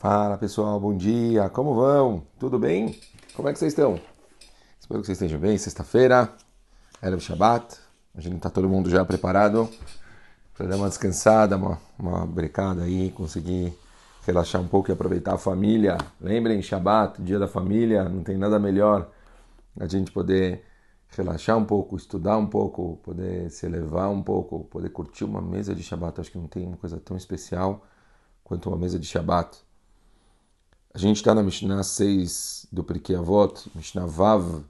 Fala pessoal, bom dia, como vão? Tudo bem? Como é que vocês estão? Espero que vocês estejam bem. Sexta-feira, era o Shabbat, a gente está todo mundo já preparado para dar uma descansada, uma, uma brecada aí, conseguir relaxar um pouco e aproveitar a família. Lembrem, Shabbat, dia da família, não tem nada melhor a gente poder relaxar um pouco, estudar um pouco, poder se elevar um pouco, poder curtir uma mesa de Shabbat. Acho que não tem uma coisa tão especial quanto uma mesa de Shabbat. A gente está na Mishnah 6 do Pirkei Avot, Mishnah Vav,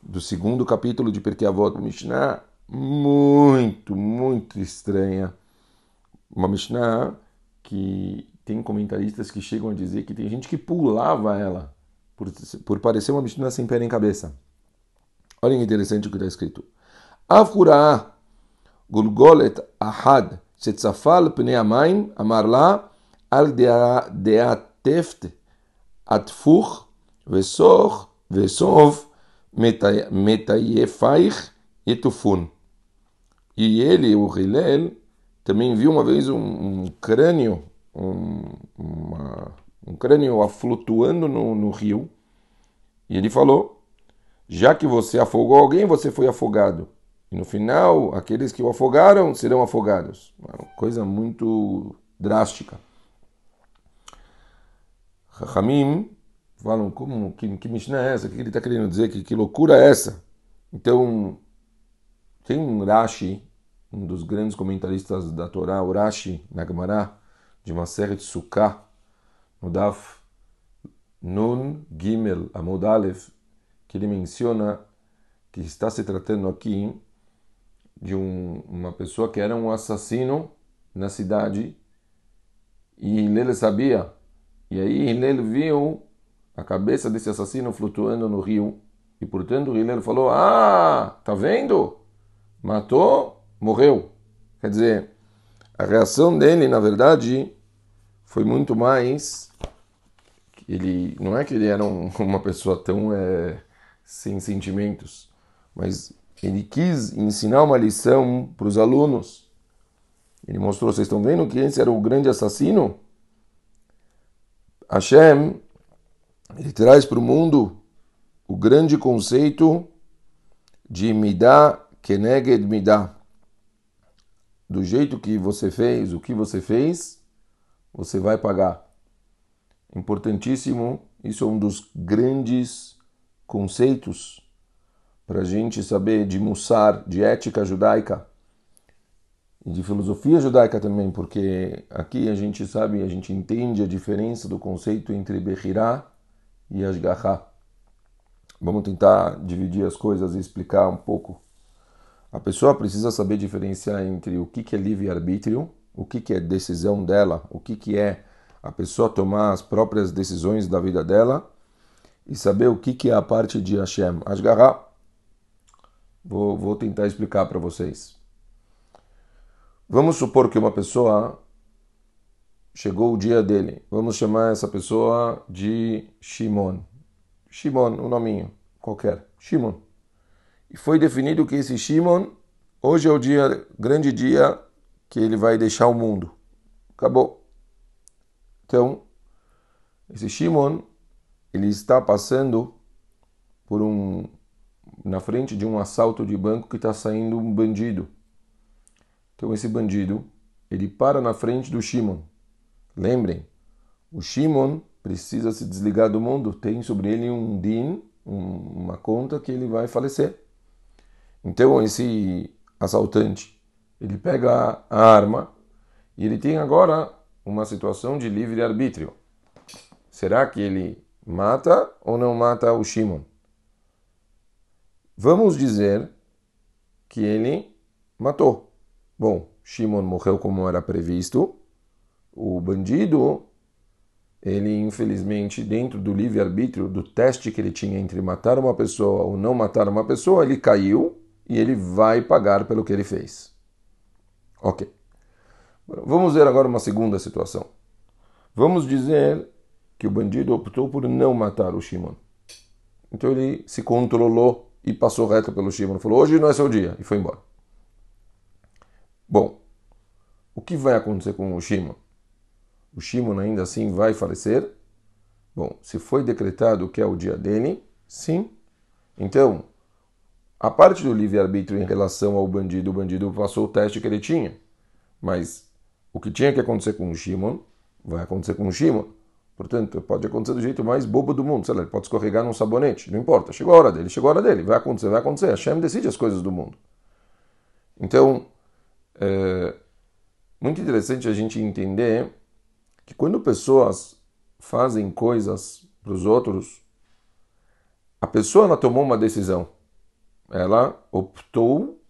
do segundo capítulo de Pirkei Avot, Mishnah muito, muito estranha. Uma Mishnah que tem comentaristas que chegam a dizer que tem gente que pulava ela por, por parecer uma Mishnah sem pé nem cabeça. Olha que interessante o que está escrito. Avkura Gulgolet Ahad Shetzafal Pnei Amaim Amar La Al Deateft Atfuch Vesoch Vesov Metayefaich Etufun. E ele, o Hillel, também viu uma vez um, um crânio, um, uma, um crânio flutuando no, no rio, e ele falou já que você afogou alguém, você foi afogado. E no final, aqueles que o afogaram serão afogados. Uma coisa muito drástica. Rahamim falam, como, que, que Mishnah é essa? O que ele está querendo dizer? Que, que loucura é essa? Então, tem um Rashi, um dos grandes comentaristas da Torá, o Rashi Nagmará, de uma série de Sukkah, no Daf Nun Gimel Amud Aleph, que ele menciona que está se tratando aqui de um, uma pessoa que era um assassino na cidade e ele sabia. E aí ele viu a cabeça desse assassino flutuando no rio e portanto ele falou: Ah, tá vendo? Matou, morreu. Quer dizer, a reação dele, na verdade, foi muito mais. Ele não é que ele era um, uma pessoa tão é, sem sentimentos, mas ele quis ensinar uma lição para os alunos. Ele mostrou, vocês estão vendo que esse era o grande assassino? Hashem, ele traz para o mundo o grande conceito de Midah Keneged Midah. Do jeito que você fez, o que você fez, você vai pagar. Importantíssimo, isso é um dos grandes conceitos para a gente saber de Mussar, de ética judaica e de filosofia judaica também, porque aqui a gente sabe, a gente entende a diferença do conceito entre Bechirá e Ashgaha. Vamos tentar dividir as coisas e explicar um pouco. A pessoa precisa saber diferenciar entre o que é livre-arbítrio, o que é decisão dela, o que é a pessoa tomar as próprias decisões da vida dela e saber o que, é a parte de Hashem. Ashgará, vou, vou tentar explicar para vocês. Vamos supor que uma pessoa chegou o dia dele. Vamos chamar essa pessoa de Shimon. Shimon, um nominho qualquer. Shimon. E foi definido que esse Shimon, hoje é o dia, grande dia que ele vai deixar o mundo. Acabou. Então, esse Shimon ele está passando por um na frente de um assalto de banco que está saindo um bandido. Então esse bandido ele para na frente do Shimon. Lembrem, o Shimon precisa se desligar do mundo, tem sobre ele um din, um, uma conta que ele vai falecer. Então esse assaltante ele pega a arma e ele tem agora uma situação de livre arbítrio. Será que ele mata ou não mata o Shimon? Vamos dizer que ele matou. Bom, Shimon morreu como era previsto. O bandido, ele infelizmente, dentro do livre-arbítrio, do teste que ele tinha entre matar uma pessoa ou não matar uma pessoa, ele caiu e ele vai pagar pelo que ele fez. Ok. Vamos ver agora uma segunda situação. Vamos dizer que o bandido optou por não matar o Shimon. Então ele se controlou e passou reto pelo Shimon. Falou: Hoje não é seu dia. E foi embora. Bom, o que vai acontecer com o Shimon? o Shimon ainda assim vai falecer? Bom, se foi decretado que é o dia dele, sim. Então, a parte do livre-arbítrio em relação ao bandido, o bandido passou o teste que ele tinha. Mas o que tinha que acontecer com o Shimon, vai acontecer com o Shimon. Portanto, pode acontecer do jeito mais bobo do mundo. Sei lá, ele pode escorregar num sabonete. Não importa. Chegou a hora dele, chegou a hora dele. Vai acontecer, vai acontecer. A Hashem decide as coisas do mundo. Então, é muito interessante a gente entender que quando pessoas fazem coisas para os outros, a pessoa ela tomou uma decisão. Ela optou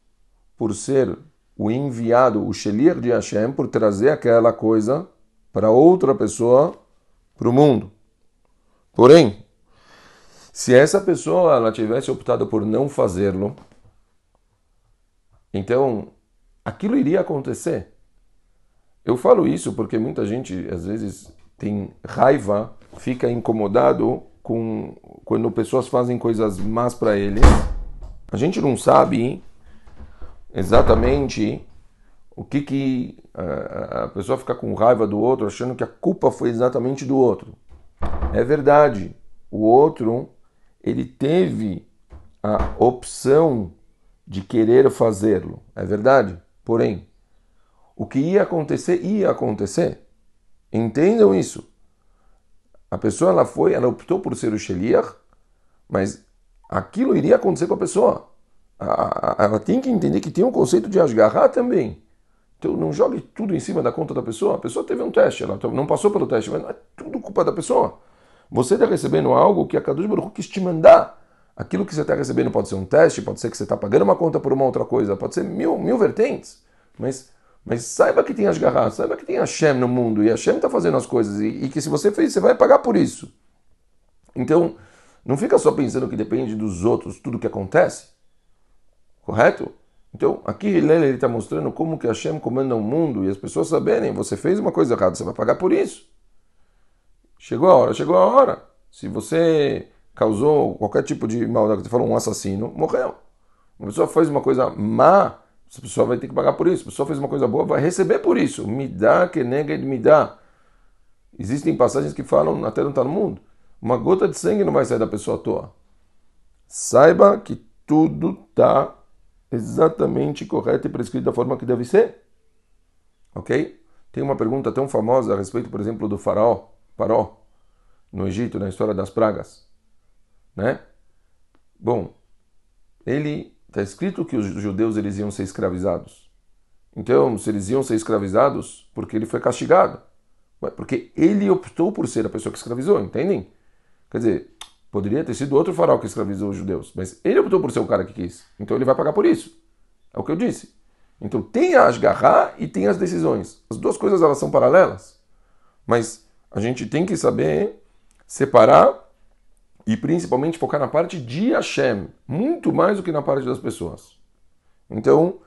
por ser o enviado, o Shelir de Hashem, por trazer aquela coisa para outra pessoa, para o mundo. Porém, se essa pessoa ela tivesse optado por não fazê-lo, então aquilo iria acontecer. Eu falo isso porque muita gente às vezes tem raiva, fica incomodado com quando pessoas fazem coisas más para eles. A gente não sabe exatamente o que que a, a pessoa fica com raiva do outro, achando que a culpa foi exatamente do outro. É verdade, o outro ele teve a opção de querer fazê-lo, é verdade. Porém, o que ia acontecer ia acontecer. Entendam isso. A pessoa ela foi, ela optou por ser o Sheliach, mas aquilo iria acontecer com a pessoa ela tem que entender que tem um conceito de asgarrar também. Então não jogue tudo em cima da conta da pessoa. A pessoa teve um teste, ela não passou pelo teste, mas não é tudo culpa da pessoa. Você está recebendo algo que a Kadosh Baruch quis te mandar. Aquilo que você está recebendo pode ser um teste, pode ser que você está pagando uma conta por uma outra coisa, pode ser mil, mil vertentes. Mas, mas saiba que tem asgarrar, saiba que tem Hashem no mundo e Hashem está fazendo as coisas e, e que se você fez, você vai pagar por isso. Então, não fica só pensando que depende dos outros tudo que acontece. Correto? Então, aqui Hillel está mostrando como que Hashem comanda o mundo e as pessoas saberem, você fez uma coisa errada, você vai pagar por isso. Chegou a hora, chegou a hora. Se você causou qualquer tipo de maldade, você falou um assassino, morreu. Uma pessoa fez uma coisa má, essa pessoa vai ter que pagar por isso. A pessoa fez uma coisa boa, vai receber por isso. Me dá que nega me dá. Existem passagens que falam, até não está no mundo, uma gota de sangue não vai sair da pessoa à toa. Saiba que tudo está exatamente correta e prescrita da forma que deve ser. Ok? Tem uma pergunta tão famosa a respeito, por exemplo, do faraó, Paró, no Egito, na história das pragas. Né? Bom, ele está escrito que os judeus eles iam ser escravizados. Então, se eles iam ser escravizados, porque ele foi castigado. Porque ele optou por ser a pessoa que escravizou, entendem? Quer dizer, Poderia ter sido outro faraó que escravizou os judeus, mas ele optou por ser o cara que quis. Então ele vai pagar por isso. É o que eu disse. Então tem a asgarrar e tem as decisões. As duas coisas elas são paralelas. Mas a gente tem que saber separar e principalmente focar na parte de Hashem, muito mais do que na parte das pessoas. Então,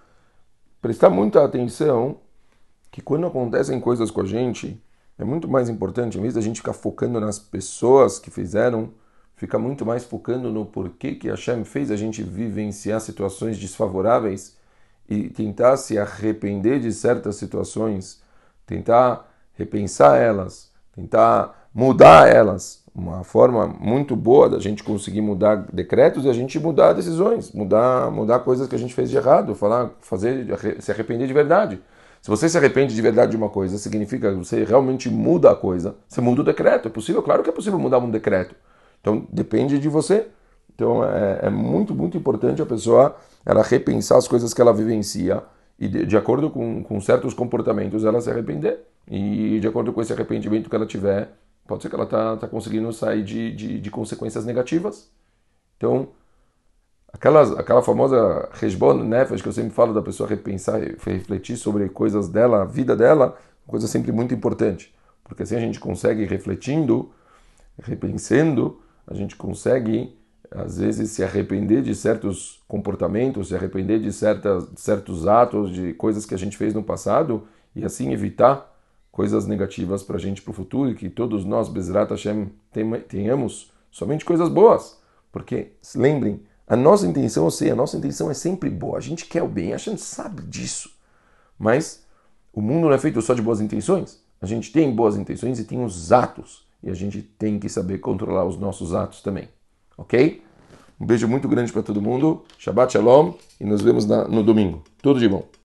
prestar muita atenção que quando acontecem coisas com a gente, é muito mais importante, em vez da gente ficar focando nas pessoas que fizeram, fica muito mais focando no porquê que Hashem fez a gente vivenciar situações desfavoráveis e tentar se arrepender de certas situações, tentar repensar elas, tentar mudar elas. Uma forma muito boa da gente conseguir mudar decretos e a gente mudar decisões, mudar, mudar coisas que a gente fez de errado, falar, fazer, se arrepender de verdade. Se você se arrepende de verdade de uma coisa, significa que você realmente muda a coisa. Você muda o decreto. É possível? Claro que é possível mudar um decreto. Então depende de você. Então é, é, muito, muito importante a pessoa ela repensar as coisas que ela vivencia e de, de acordo com, com, certos comportamentos ela se arrepender. E de acordo com esse arrependimento que ela tiver, pode ser que ela está tá conseguindo sair de, de, de, consequências negativas. Então, aquelas, aquela famosa resbon nefesh que eu sempre falo da pessoa repensar, refletir sobre coisas dela, a vida dela, coisa sempre muito importante. Porque assim a gente consegue refletindo, repensando, a gente consegue, às vezes, se arrepender de certos comportamentos, se arrepender de, certas, certos atos, de coisas que a gente fez no passado e assim evitar coisas negativas para a gente para o futuro e que todos nós, Bezrat Hashem, tenhamos somente coisas boas. Porque, lembrem, a nossa intenção, eu sei, a nossa intenção é sempre boa. A gente quer o bem, a gente sabe disso. Mas o mundo não é feito só de boas intenções. a gente tem boas intenções e tem os atos. E a gente tem que saber controlar os nossos atos também. Ok? Um beijo muito grande para todo mundo. Shabbat Shalom e nos vemos na, no domingo. Tudo de bom.